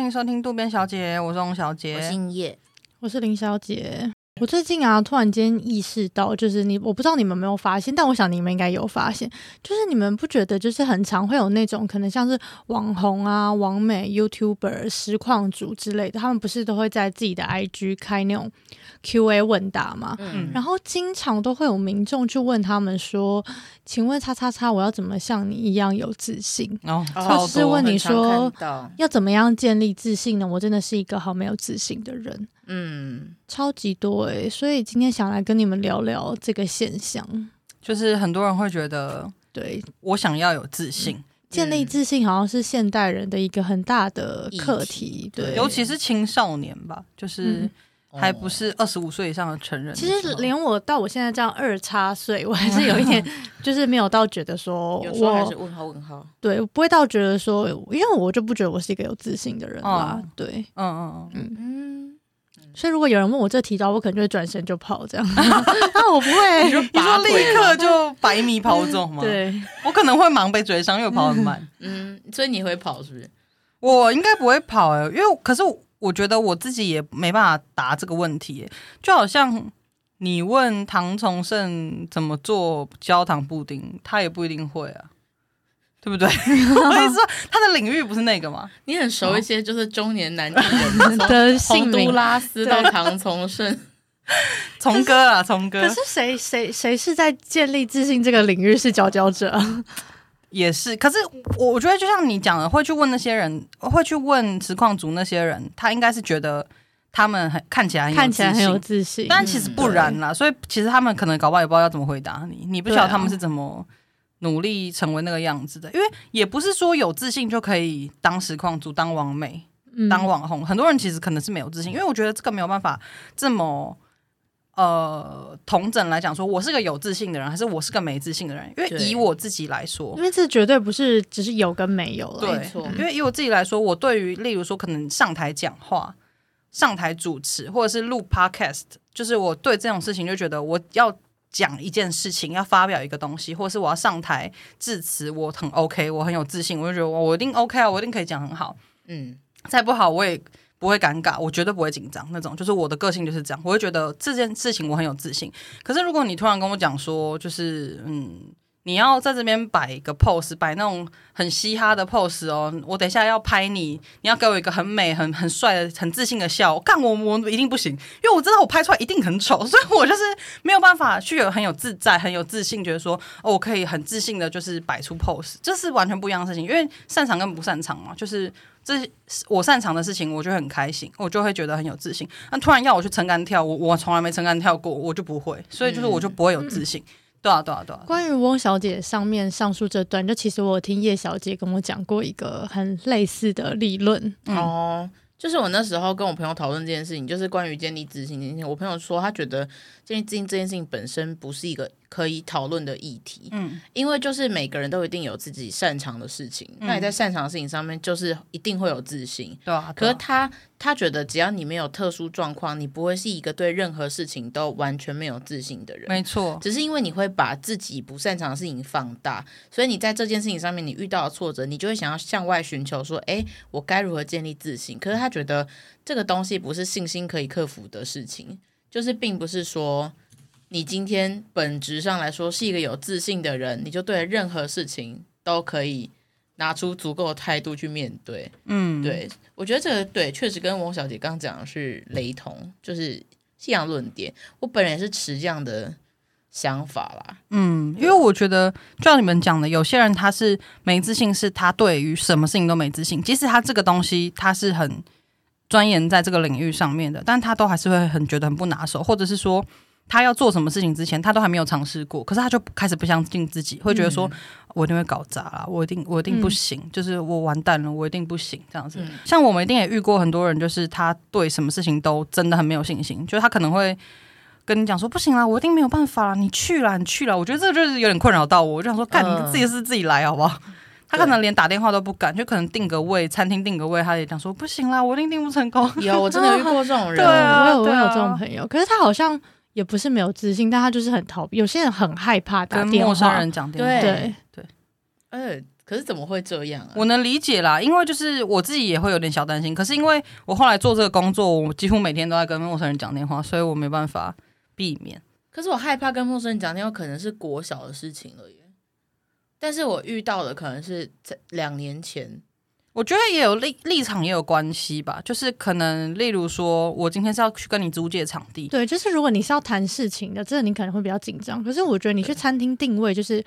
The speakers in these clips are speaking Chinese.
欢迎收听渡边小姐，我是翁小姐，我姓叶，我是林小姐。我最近啊，突然间意识到，就是你，我不知道你们有没有发现，但我想你们应该有发现，就是你们不觉得，就是很常会有那种可能像是网红啊、网美、YouTuber、实况主之类的，他们不是都会在自己的 IG 开那种 QA 问答嘛？嗯，然后经常都会有民众去问他们说：“请问叉叉叉，我要怎么像你一样有自信？”哦，或者是问你说要怎么样建立自信呢？我真的是一个好没有自信的人。嗯，超级多哎、欸，所以今天想来跟你们聊聊这个现象，就是很多人会觉得，对。我想要有自信、嗯，建立自信好像是现代人的一个很大的课题，对，尤其是青少年吧，就是还不是二十五岁以上的成人的。其实连我到我现在这样二叉岁，我还是有一点，就是没有到觉得说，有时候还是问号问号，对，不会到觉得说，因为我就不觉得我是一个有自信的人啦，嗯、对，嗯嗯。嗯。嗯。所以，如果有人问我这题的话，我可能就会转身就跑这样。那我不会，你说立刻就 百米跑走吗？对，我可能会忙被追上，因为我跑很慢。嗯，所以你会跑是不是？我应该不会跑哎、欸，因为可是我觉得我自己也没办法答这个问题、欸。就好像你问唐崇盛怎么做焦糖布丁，他也不一定会啊。对不对？我跟你说，他的领域不是那个吗？你很熟一些，就是中年男人 的洪都拉斯到唐崇盛，崇哥啊，崇哥。可是谁谁谁是在建立自信这个领域是佼佼者？也是。可是我我觉得，就像你讲的，会去问那些人，会去问实况组那些人，他应该是觉得他们很看起来很看起来很有自信，但其实不然啦。所以其实他们可能搞不好也不知道要怎么回答你，你不晓得他们是怎么。努力成为那个样子的，因为也不是说有自信就可以当实况主、当网美、嗯、当网红。很多人其实可能是没有自信，因为我觉得这个没有办法这么呃同整来讲，说我是个有自信的人，还是我是个没自信的人？因为以我自己来说，因为这绝对不是只是有跟没有了，对，没错。因为以我自己来说，我对于例如说可能上台讲话、上台主持，或者是录 podcast，就是我对这种事情就觉得我要。讲一件事情，要发表一个东西，或是我要上台致辞，我很 OK，我很有自信，我就觉得我我一定 OK 啊，我一定可以讲很好。嗯，再不好我也不会尴尬，我绝对不会紧张那种。就是我的个性就是这样，我会觉得这件事情我很有自信。可是如果你突然跟我讲说，就是嗯。你要在这边摆一个 pose，摆那种很嘻哈的 pose 哦。我等一下要拍你，你要给我一个很美、很很帅的、很自信的笑。我干我我一定不行，因为我知道我拍出来一定很丑，所以我就是没有办法去有很有自在、很有自信，觉得说哦，我可以很自信的，就是摆出 pose，这是完全不一样的事情。因为擅长跟不擅长嘛，就是这是我擅长的事情，我就很开心，我就会觉得很有自信。那突然要我去撑杆跳，我我从来没撑杆跳过，我就不会，所以就是我就不会有自信。对啊，对啊，对啊。关于翁小姐上面上述这段，就其实我有听叶小姐跟我讲过一个很类似的理论。嗯、哦，就是我那时候跟我朋友讨论这件事情，就是关于建立自信这件事情。我朋友说，他觉得建立自信这件事情本身不是一个。可以讨论的议题，嗯，因为就是每个人都一定有自己擅长的事情，嗯、那你在擅长的事情上面，就是一定会有自信，对啊。可是他他觉得，只要你没有特殊状况，你不会是一个对任何事情都完全没有自信的人，没错。只是因为你会把自己不擅长的事情放大，所以你在这件事情上面，你遇到的挫折，你就会想要向外寻求说，哎，我该如何建立自信？可是他觉得这个东西不是信心可以克服的事情，就是并不是说。你今天本质上来说是一个有自信的人，你就对任何事情都可以拿出足够的态度去面对。嗯，对，我觉得这个对确实跟翁小姐刚刚讲的是雷同，就是信仰论点。我本人也是持这样的想法啦。嗯，因为我觉得就像你们讲的，有些人他是没自信，是他对于什么事情都没自信，即使他这个东西他是很钻研在这个领域上面的，但他都还是会很觉得很不拿手，或者是说。他要做什么事情之前，他都还没有尝试过，可是他就开始不相信自己，会觉得说：“嗯、我一定会搞砸了，我一定我一定不行，嗯、就是我完蛋了，我一定不行。”这样子，嗯、像我们一定也遇过很多人，就是他对什么事情都真的很没有信心，就是他可能会跟你讲说：“不行啦，我一定没有办法啦，你去啦，你去啦。”我觉得这就是有点困扰到我，我就想说：“干，你自己是自己来好不好？”呃、他可能连打电话都不敢，就可能定个位，餐厅定个位，他也讲说：“不行啦，我一定定不成功。”有，我真的有遇过这种人，对啊，我有我有这种朋友，可是他好像。也不是没有自信，但他就是很逃避。有些人很害怕打电话，跟陌生人讲电话。对对，呃，可是怎么会这样啊？我能理解啦，因为就是我自己也会有点小担心。可是因为我后来做这个工作，我几乎每天都在跟陌生人讲电话，所以我没办法避免。可是我害怕跟陌生人讲电话，可能是国小的事情了耶。但是我遇到的可能是在两年前。我觉得也有立立场也有关系吧，就是可能例如说，我今天是要去跟你租借场地，对，就是如果你是要谈事情的，这个你可能会比较紧张。可是我觉得你去餐厅定位就是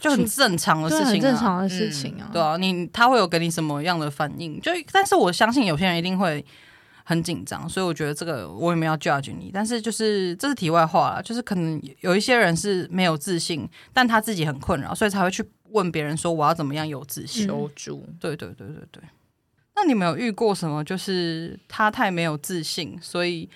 就很正常的事情，很正常的事情啊。对啊，你他会有给你什么样的反应？就但是我相信有些人一定会很紧张，所以我觉得这个我也没有 judge 你。但是就是这是题外话啦，就是可能有一些人是没有自信，但他自己很困扰，所以才会去。问别人说我要怎么样有自信？求助。对对对对对。那你们有遇过什么？就是他太没有自信，所以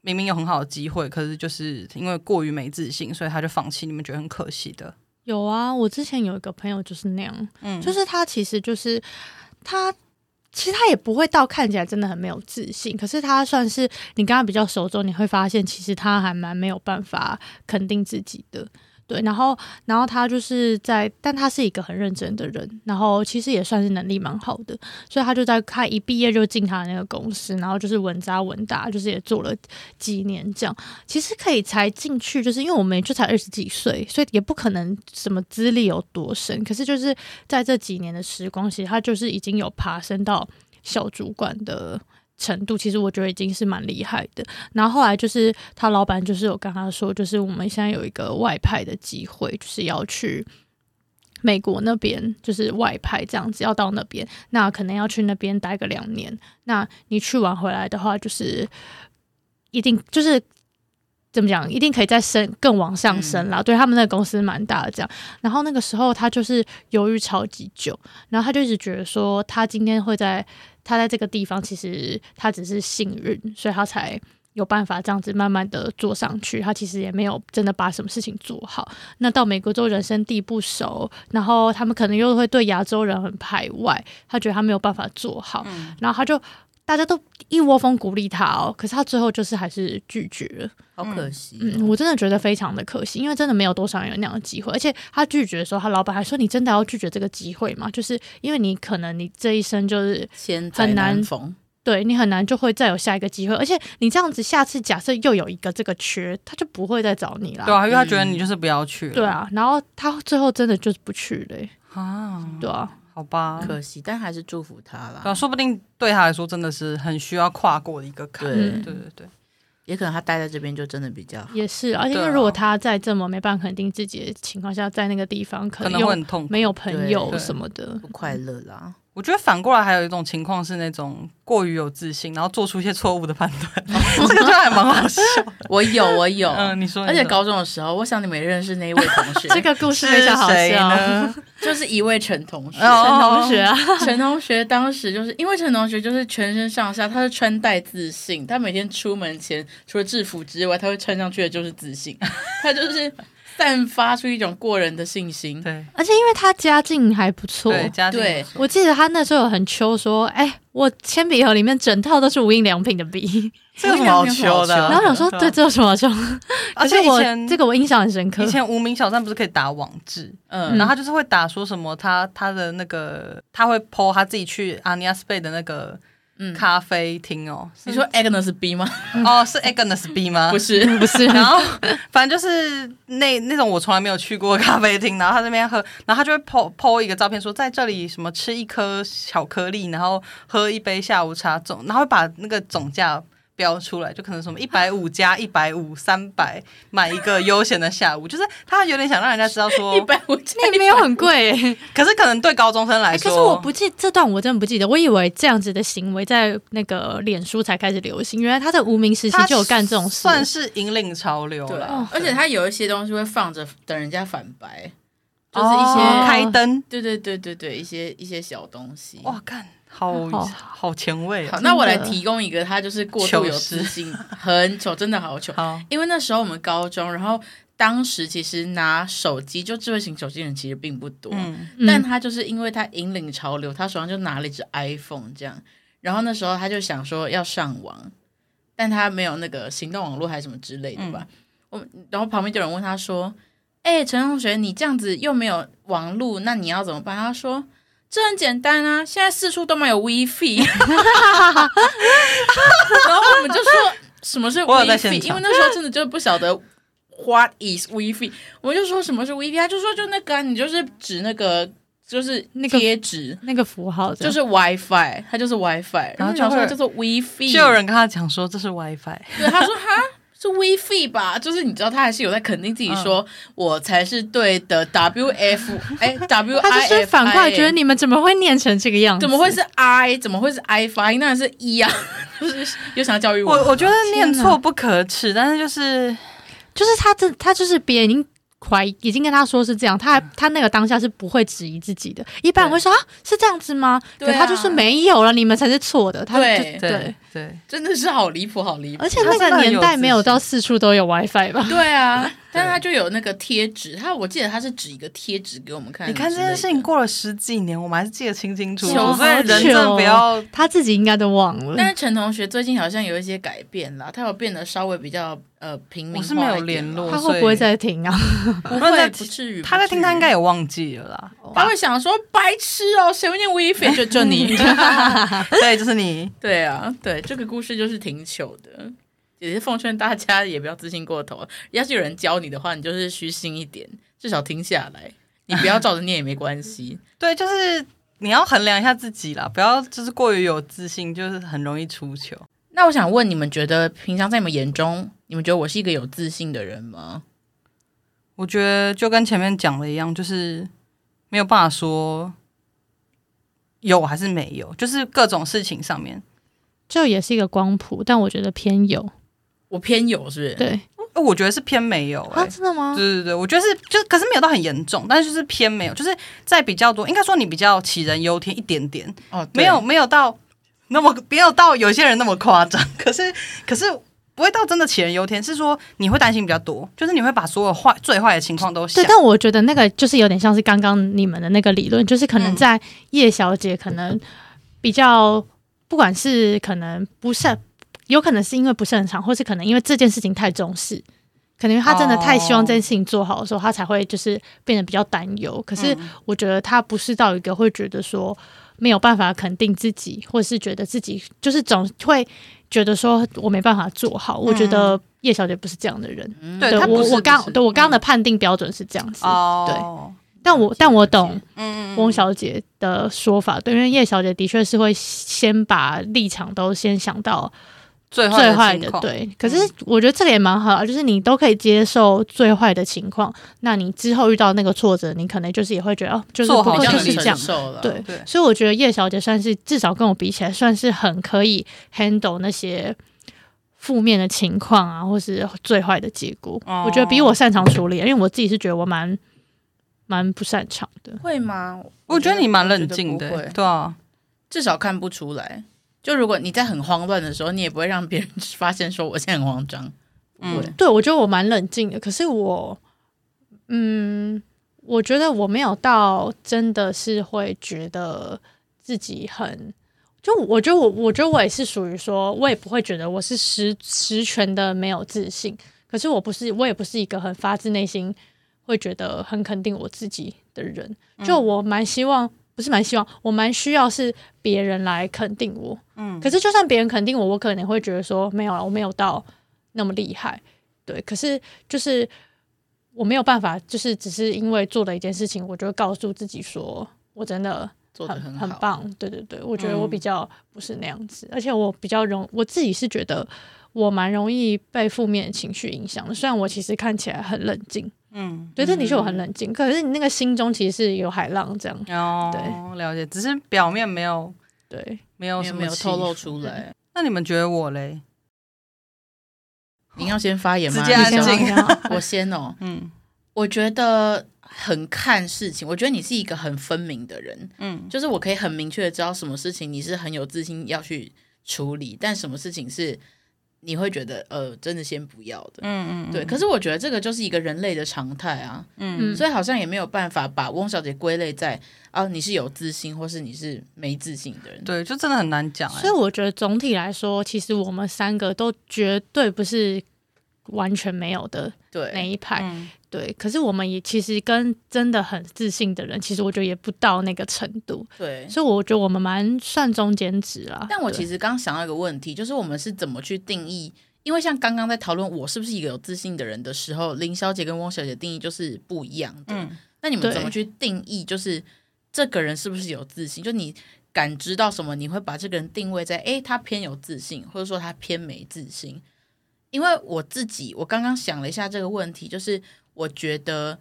明明有很好的机会，可是就是因为过于没自信，所以他就放弃。你们觉得很可惜的？有啊，我之前有一个朋友就是那样，嗯，就是他其实就是他其实他也不会到看起来真的很没有自信，可是他算是你跟他比较熟之后，你会发现其实他还蛮没有办法肯定自己的。对，然后，然后他就是在，但他是一个很认真的人，然后其实也算是能力蛮好的，所以他就在他一毕业就进他的那个公司，然后就是稳扎稳打，就是也做了几年这样。其实可以才进去，就是因为我们就才二十几岁，所以也不可能什么资历有多深，可是就是在这几年的时光，其实他就是已经有爬升到小主管的。程度其实我觉得已经是蛮厉害的。然后后来就是他老板就是有跟他说，就是我们现在有一个外派的机会，就是要去美国那边，就是外派这样子，要到那边，那可能要去那边待个两年。那你去完回来的话，就是一定就是怎么讲，一定可以再升更往上升啦。嗯、对他们那个公司蛮大的这样。然后那个时候他就是犹豫超级久，然后他就一直觉得说他今天会在。他在这个地方，其实他只是幸运，所以他才有办法这样子慢慢的做上去。他其实也没有真的把什么事情做好。那到美国之后，人生地不熟，然后他们可能又会对亚洲人很排外，他觉得他没有办法做好，嗯、然后他就大家都一窝蜂鼓励他哦，可是他最后就是还是拒绝了，好可惜、哦。嗯，我真的觉得非常的可惜，因为真的没有多少人有那样的机会，而且他拒绝的时候，他老板还说：“你真的要拒绝这个机会吗？就是因为你可能你这一生就是很难逢，对你很难就会再有下一个机会，而且你这样子下次假设又有一个这个缺，他就不会再找你了。对啊，因为他觉得你就是不要去了。对啊，然后他最后真的就是不去了、欸、啊，对啊。”好吧，可惜，但还是祝福他啦。对，说不定对他来说真的是很需要跨过的一个坎。对，对对对，也可能他待在这边就真的比较好。也是，而且因为如果他在这么没办法肯定自己的情况下，在那个地方可能，可能会很痛苦，没有朋友什么的，不快乐啦。我觉得反过来还有一种情况是那种过于有自信，然后做出一些错误的判断，这个就还蛮好笑。我有，我有。嗯，你说。而且高中的时候，我想你们也认识那一位同学。这个故事非常好笑呢，就是一位陈同学。陈同学啊，陈同学当时就是因为陈同学就是全身上下他是穿戴自信，他每天出门前除了制服之外，他会穿上去的就是自信，他就是。散发出一种过人的信心，对，而且因为他家境还不错，对，家境对，我记得他那时候有很秋说，哎、欸，我铅笔盒里面整套都是无印良品的笔，这有什么好秋的？然后想说，对，这有什么好秋？而且我这个我印象很深刻，以前无名小站不是可以打网志，嗯，然后他就是会打说什么他他的那个他会 po 他自己去阿尼亚斯贝的那个。咖啡厅哦，你说 Agnes B 吗？哦，是 Agnes B 吗？不是，不是。然后反正就是那那种我从来没有去过咖啡厅，然后他这边喝，然后他就会 po po 一个照片，说在这里什么吃一颗巧克力，然后喝一杯下午茶总，然后会把那个总价。标出来就可能什么一百五加一百五三百买一个悠闲的下午，就是他有点想让人家知道说 一百五那没有很贵、欸，可是可能对高中生来说，欸、可是我不记这段我真的不记得，我以为这样子的行为在那个脸书才开始流行，原来他在无名时期就有干这种事，算是引领潮流了。而且他有一些东西会放着等人家反白，就是一些、哦、开灯，对对对对对，一些一些小东西，哇，干。好好前卫啊！好，那我来提供一个，他就是过度有自信，很丑，真的好丑。好，因为那时候我们高中，然后当时其实拿手机就智慧型手机人其实并不多，嗯，但他就是因为他引领潮流，他手上就拿了一只 iPhone 这样，然后那时候他就想说要上网，但他没有那个行动网络还是什么之类的吧。我然后旁边就有人问他说：“哎、欸，陈同学，你这样子又没有网络，那你要怎么办？”他说：“这很简单啊，现在四处都没有 WiFi。”然后我们就说：“什么是 WiFi？” 因为那时候真的就不晓得 What is WiFi。我们就说什么是 WiFi，他就说就那个、啊，你就是指那个。就是那个贴纸，那个符号就是 WiFi，它就是 WiFi，然后就说叫做 WiFi，就有人跟他讲说这是 WiFi，对，他说哈是 WiFi 吧，就是你知道他还是有在肯定自己说我才是对的，WF 哎 WI，他就是反过来觉得你们怎么会念成这个样子？怎么会是 I？怎么会是 I 发音？那是 E 啊，就是又想要教育我，我我觉得念错不可耻，但是就是就是他这他就是别人已经。怀疑已经跟他说是这样，他还他那个当下是不会质疑自己的，一般人会说啊是这样子吗？对，可他就是没有了，你们才是错的。他对对对，对真的是好离谱，好离谱。而且那个年代没有到四处都有 WiFi 吧？对啊，但是他就有那个贴纸，他我记得他是指一个贴纸给我们看。你看这件事情过了十几年，我们还是记得清清楚楚。所以人真的不要，他自己应该都忘了。但是陈同学最近好像有一些改变了，他有变得稍微比较。呃，平民我是没有联络，他会不会在听啊？不会，不至于。他在听，他应该也忘记了啦。他会想说：“白痴哦，谁会念 WiFi？就就你，对，就是你。对啊，对，这个故事就是挺糗的。也是奉劝大家也不要自信过头。要是有人教你的话，你就是虚心一点，至少听下来。你不要照着念也没关系。对，就是你要衡量一下自己啦，不要就是过于有自信，就是很容易出糗。那我想问你们，觉得平常在你们眼中，你们觉得我是一个有自信的人吗？我觉得就跟前面讲的一样，就是没有办法说有还是没有，就是各种事情上面，这也是一个光谱，但我觉得偏有，我偏有是不是？对，我觉得是偏没有、欸。啊，真的吗？对对对，我觉得是，就可是没有到很严重，但是就是偏没有，就是在比较多，应该说你比较杞人忧天一点点哦，没有没有到。那么没有到有些人那么夸张，可是可是不会到真的杞人忧天，是说你会担心比较多，就是你会把所有坏最坏的情况都想。对，但我觉得那个就是有点像是刚刚你们的那个理论，就是可能在叶小姐可能比较，不管是可能不擅，有可能是因为不擅长，或是可能因为这件事情太重视，可能他真的太希望这件事情做好的时候，他才会就是变得比较担忧。可是我觉得他不是到一个会觉得说。没有办法肯定自己，或是觉得自己就是总会觉得说我没办法做好。嗯、我觉得叶小姐不是这样的人。嗯、对，对我我刚对我刚刚的判定标准是这样子。嗯、对，但我但我懂嗯翁小姐的说法，对，因为叶小姐的确是会先把立场都先想到。最坏的，最坏的对，可是我觉得这个也蛮好，就是你都可以接受最坏的情况，那你之后遇到那个挫折，你可能就是也会觉得哦，就是不会就是这样，对，对。所以我觉得叶小姐算是至少跟我比起来，算是很可以 handle 那些负面的情况啊，或是最坏的结果。哦、我觉得比我擅长处理，因为我自己是觉得我蛮蛮不擅长的。会吗？我觉得你蛮冷静的，会对啊，至少看不出来。就如果你在很慌乱的时候，你也不会让别人发现说我现在很慌张。嗯，对，我觉得我蛮冷静的。可是我，嗯，我觉得我没有到真的是会觉得自己很，就我觉得我，我觉得我也是属于说，我也不会觉得我是十十全的没有自信。可是我不是，我也不是一个很发自内心会觉得很肯定我自己的人。就我蛮希望。不是蛮希望，我蛮需要是别人来肯定我。嗯，可是就算别人肯定我，我可能会觉得说没有了，我没有到那么厉害。对，可是就是我没有办法，就是只是因为做了一件事情，我就告诉自己说我真的做的很，很棒。对对对，我觉得我比较不是那样子，嗯、而且我比较容，我自己是觉得我蛮容易被负面情绪影响的。虽然我其实看起来很冷静。嗯，对，这的确我很冷静，可是你那个心中其实是有海浪这样。哦，对，了解，只是表面没有，对，没有什么没有透露出来。那你们觉得我嘞？您要先发言吗？直接安静。我先哦。嗯，我觉得很看事情。我觉得你是一个很分明的人。嗯，就是我可以很明确的知道什么事情你是很有自信要去处理，但什么事情是。你会觉得呃，真的先不要的，嗯嗯，对。可是我觉得这个就是一个人类的常态啊，嗯，所以好像也没有办法把翁小姐归类在啊，你是有自信，或是你是没自信的人，对，就真的很难讲。所以我觉得总体来说，其实我们三个都绝对不是完全没有的对那一派。嗯对，可是我们也其实跟真的很自信的人，其实我觉得也不到那个程度。对，所以我觉得我们蛮算中间值啦。但我其实刚想到一个问题，就是我们是怎么去定义？因为像刚刚在讨论我是不是一个有自信的人的时候，林小姐跟汪小姐定义就是不一样的。嗯，那你们怎么去定义？就是这个人是不是有自信？就你感知到什么，你会把这个人定位在诶，他偏有自信，或者说他偏没自信？因为我自己，我刚刚想了一下这个问题，就是。我觉得，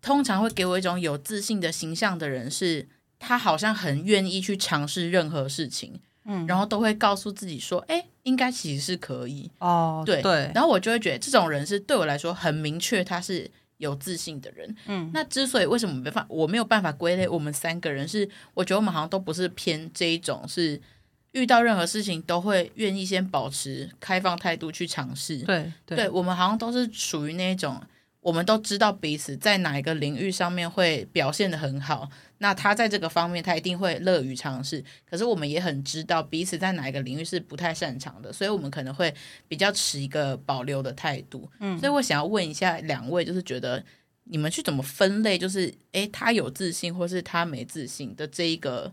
通常会给我一种有自信的形象的人，是他好像很愿意去尝试任何事情，嗯，然后都会告诉自己说，哎，应该其实是可以。哦，对对，然后我就会觉得这种人是对我来说很明确，他是有自信的人，嗯，那之所以为什么没办法，我没有办法归类我们三个人，是我觉得我们好像都不是偏这一种，是遇到任何事情都会愿意先保持开放态度去尝试，对，对，对我们好像都是属于那种。我们都知道彼此在哪一个领域上面会表现的很好，那他在这个方面他一定会乐于尝试。可是我们也很知道彼此在哪一个领域是不太擅长的，所以我们可能会比较持一个保留的态度。嗯，所以我想要问一下两位，就是觉得你们去怎么分类，就是诶，他有自信或是他没自信的这一个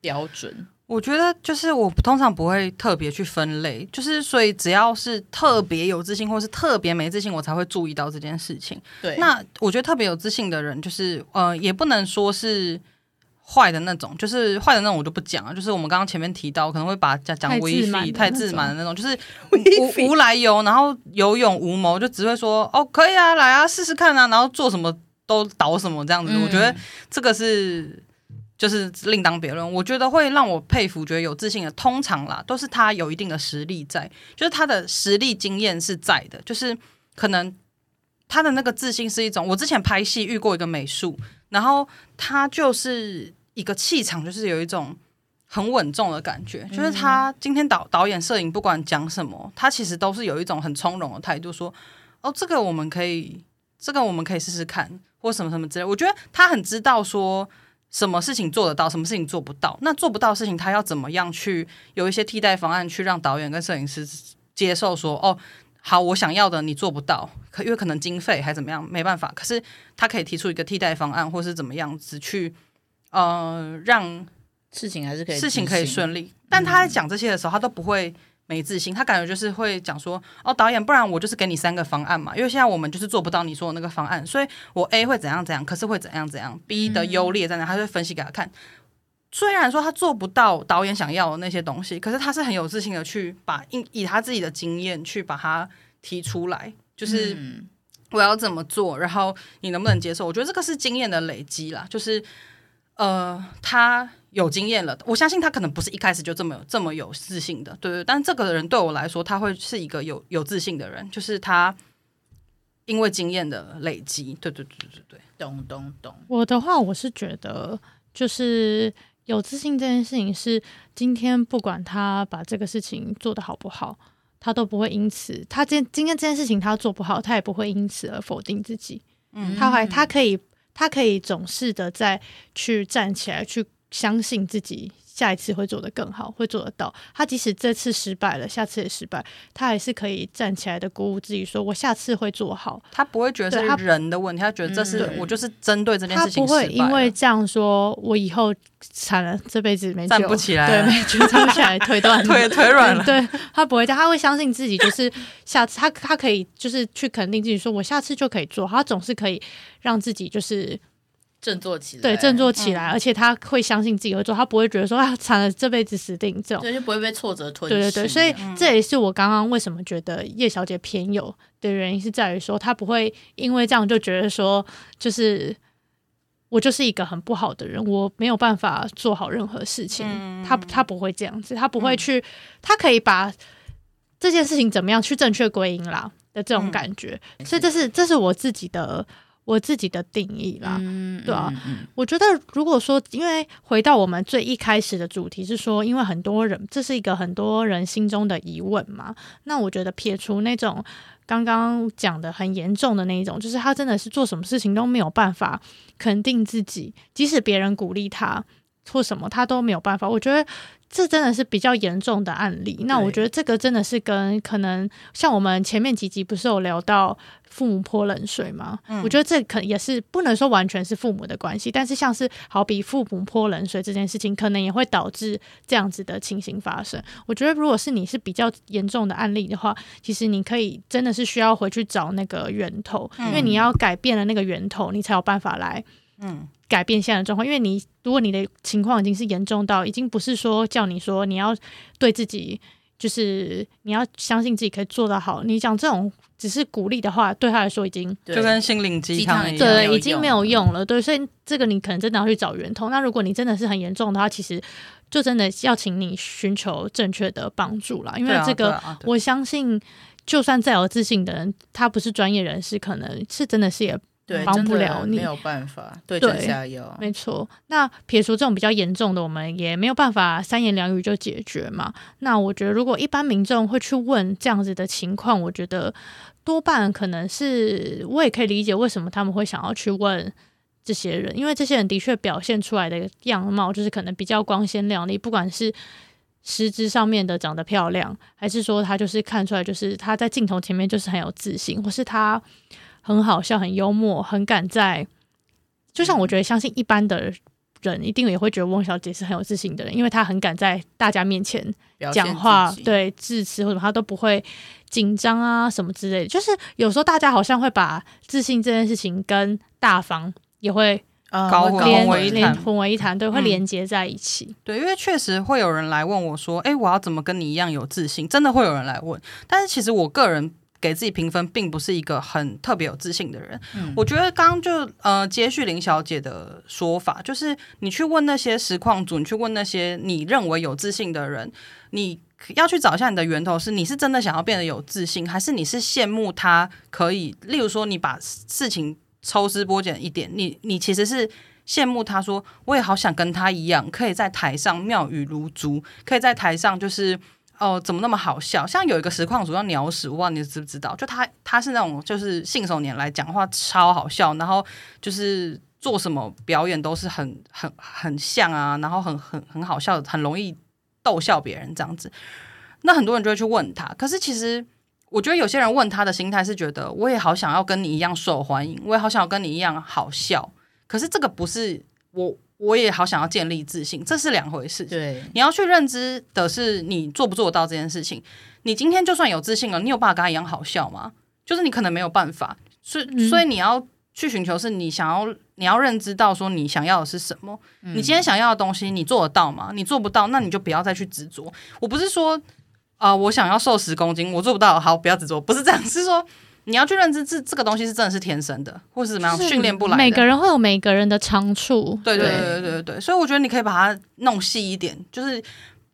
标准。我觉得就是我通常不会特别去分类，就是所以只要是特别有自信或是特别没自信，我才会注意到这件事情。对，那我觉得特别有自信的人，就是呃，也不能说是坏的那种，就是坏的那种我就不讲了。就是我们刚刚前面提到，可能会把讲讲威势太自满的那种，就是 无无来由，然后有勇无谋，就只会说哦可以啊，来啊试试看啊，然后做什么都倒什么这样子。嗯、我觉得这个是。就是另当别论，我觉得会让我佩服、觉得有自信的，通常啦，都是他有一定的实力在，就是他的实力经验是在的，就是可能他的那个自信是一种。我之前拍戏遇过一个美术，然后他就是一个气场，就是有一种很稳重的感觉，就是他今天导导演、摄影不管讲什么，他其实都是有一种很从容的态度，说哦，这个我们可以，这个我们可以试试看，或什么什么之类。我觉得他很知道说。什么事情做得到，什么事情做不到？那做不到的事情，他要怎么样去有一些替代方案，去让导演跟摄影师接受说？哦，好，我想要的你做不到，可因为可能经费还怎么样，没办法。可是他可以提出一个替代方案，或是怎么样子去呃让事情还是可以事情可以顺利。但他在讲这些的时候，他都不会。没自信，他感觉就是会讲说，哦，导演，不然我就是给你三个方案嘛，因为现在我们就是做不到你说的那个方案，所以我 A 会怎样怎样，可是会怎样怎样，B 的优劣在哪，他就会分析给他看。虽然说他做不到导演想要的那些东西，可是他是很有自信的去把以以他自己的经验去把它提出来，就是我要怎么做，然后你能不能接受？我觉得这个是经验的累积啦，就是呃，他。有经验了，我相信他可能不是一开始就这么有这么有自信的，对对。但这个人对我来说，他会是一个有有自信的人，就是他因为经验的累积，对对对对对对，懂懂懂。我的话，我是觉得，就是有自信这件事情是今天不管他把这个事情做得好不好，他都不会因此他今今天这件事情他做不好，他也不会因此而否定自己。嗯，他还他可以他可以总是的再去站起来去。相信自己下一次会做得更好，会做得到。他即使这次失败了，下次也失败，他还是可以站起来的鼓舞自己，说我下次会做好。他不会觉得是人的问题，他，他觉得这是、嗯、我就是针对这件事情。他不会因为这样说，我以后惨了，这辈子没站不起来，对，没就站不起来，腿断了，腿腿软了。对，他不会这样，他会相信自己，就是下次他他可以就是去肯定自己，说我下次就可以做。他总是可以让自己就是。振作起来，对，振作起来，嗯、而且他会相信自己会做，他不会觉得说啊，惨了，这辈子死定这种，对，就不会被挫折吞噬。对对对，所以这也是我刚刚为什么觉得叶小姐偏有的原因，是在于说她不会因为这样就觉得说，就是我就是一个很不好的人，我没有办法做好任何事情。嗯、他他不会这样子，她不会去，嗯、他可以把这件事情怎么样去正确归因啦的这种感觉。嗯、所以这是这是我自己的。我自己的定义啦，嗯、对啊，嗯、我觉得如果说，因为回到我们最一开始的主题是说，因为很多人这是一个很多人心中的疑问嘛，那我觉得撇除那种刚刚讲的很严重的那一种，就是他真的是做什么事情都没有办法肯定自己，即使别人鼓励他或什么，他都没有办法。我觉得这真的是比较严重的案例。那我觉得这个真的是跟可能像我们前面几集不是有聊到父母泼冷水吗？嗯，我觉得这可也是不能说完全是父母的关系，但是像是好比父母泼冷水这件事情，可能也会导致这样子的情形发生。我觉得如果是你是比较严重的案例的话，其实你可以真的是需要回去找那个源头，因为你要改变了那个源头，你才有办法来嗯。改变现在的状况，因为你如果你的情况已经是严重到，已经不是说叫你说你要对自己，就是你要相信自己可以做得好。你讲这种只是鼓励的话，对他来说已经就跟心灵鸡汤一样，对，已经没有用了。对，所以这个你可能真的要去找源头。那如果你真的是很严重的话，其实就真的要请你寻求正确的帮助了。因为这个，我相信，就算再有自信的人，他不是专业人士，可能是真的是也。对，帮不了你，没有办法，对症下药。没错，那撇除这种比较严重的，我们也没有办法三言两语就解决嘛。那我觉得，如果一般民众会去问这样子的情况，我觉得多半可能是我也可以理解为什么他们会想要去问这些人，因为这些人的确表现出来的样貌就是可能比较光鲜亮丽，不管是实质上面的长得漂亮，还是说他就是看出来就是他在镜头前面就是很有自信，或是他。很好笑，很幽默，很敢在，就像我觉得，相信一般的人一定也会觉得翁小姐是很有自信的人，因为她很敢在大家面前讲话，对致辞或者她都不会紧张啊什么之类的。就是有时候大家好像会把自信这件事情跟大方也会搞混为一谈，混为一谈，对，会连接在一起。嗯、对，因为确实会有人来问我说：“哎，我要怎么跟你一样有自信？”真的会有人来问，但是其实我个人。给自己评分，并不是一个很特别有自信的人。嗯、我觉得刚刚就呃接续林小姐的说法，就是你去问那些实况组，你去问那些你认为有自信的人，你要去找一下你的源头，是你是真的想要变得有自信，还是你是羡慕他可以？例如说，你把事情抽丝剥茧一点，你你其实是羡慕他说，我也好想跟他一样，可以在台上妙语如珠，可以在台上就是。哦，怎么那么好笑？像有一个实况主叫鸟屎，我不知道你知不知道？就他，他是那种就是信手拈来，讲话超好笑，然后就是做什么表演都是很很很像啊，然后很很很好笑，很容易逗笑别人这样子。那很多人就会去问他，可是其实我觉得有些人问他的心态是觉得，我也好想要跟你一样受欢迎，我也好想要跟你一样好笑。可是这个不是我。我也好想要建立自信，这是两回事。对，你要去认知的是你做不做得到这件事情。你今天就算有自信了，你有办法跟他一样好笑吗？就是你可能没有办法。所以，嗯、所以你要去寻求，是你想要，你要认知到说你想要的是什么。嗯、你今天想要的东西，你做得到吗？你做不到，那你就不要再去执着。我不是说啊、呃，我想要瘦十公斤，我做不到，好，不要执着。不是这样，是说。你要去认知这这个东西是真的是天生的，或是怎么样训练不来的。每个人会有每个人的长处。对对对对对对，所以我觉得你可以把它弄细一点，就是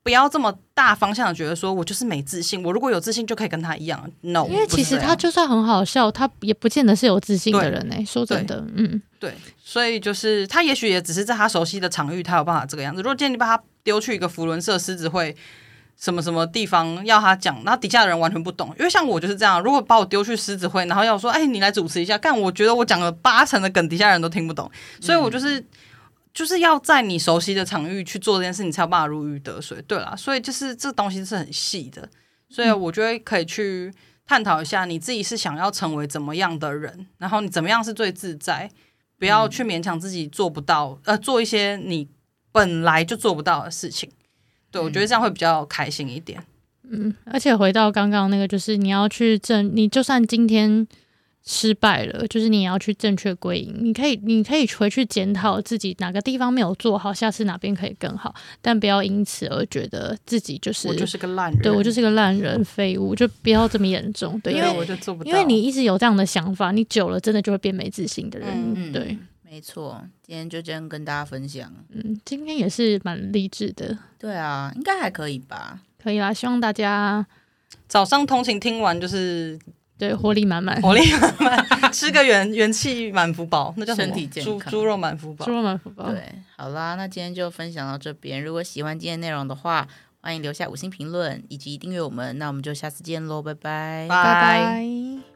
不要这么大方向的觉得说我就是没自信，我如果有自信就可以跟他一样。No，因为其实他就算很好笑，他也不见得是有自信的人呢。说真的，嗯，对，所以就是他也许也只是在他熟悉的场域，他有办法这个样子。如果今天你把他丢去一个扶轮社狮子会。什么什么地方要他讲，然后底下的人完全不懂，因为像我就是这样。如果把我丢去狮子会，然后要说，哎，你来主持一下，干，我觉得我讲了八成的梗，底下人都听不懂，所以我就是、嗯、就是要在你熟悉的场域去做这件事，你才有办法如鱼得水。对啦，所以就是这东西是很细的，所以我觉得可以去探讨一下，你自己是想要成为怎么样的人，然后你怎么样是最自在，不要去勉强自己做不到，呃，做一些你本来就做不到的事情。对，我觉得这样会比较开心一点。嗯，而且回到刚刚那个，就是你要去正，你就算今天失败了，就是你也要去正确归因。你可以，你可以回去检讨自己哪个地方没有做好，下次哪边可以更好。但不要因此而觉得自己就是我就是个烂人，对，我就是个烂人废物，就不要这么严重。对，因为我就做不到，因为你一直有这样的想法，你久了真的就会变没自信的人。嗯，对。没错，今天就这样跟大家分享。嗯，今天也是蛮励志的。对啊，应该还可以吧？可以啦，希望大家早上通勤听完就是对活力满满，活力满满，吃个元元气满福宝，那叫身体健康，猪猪肉满福宝，猪肉满福宝。对，好啦，那今天就分享到这边。如果喜欢今天内容的话，欢迎留下五星评论以及订阅我们。那我们就下次见喽，拜拜，拜拜。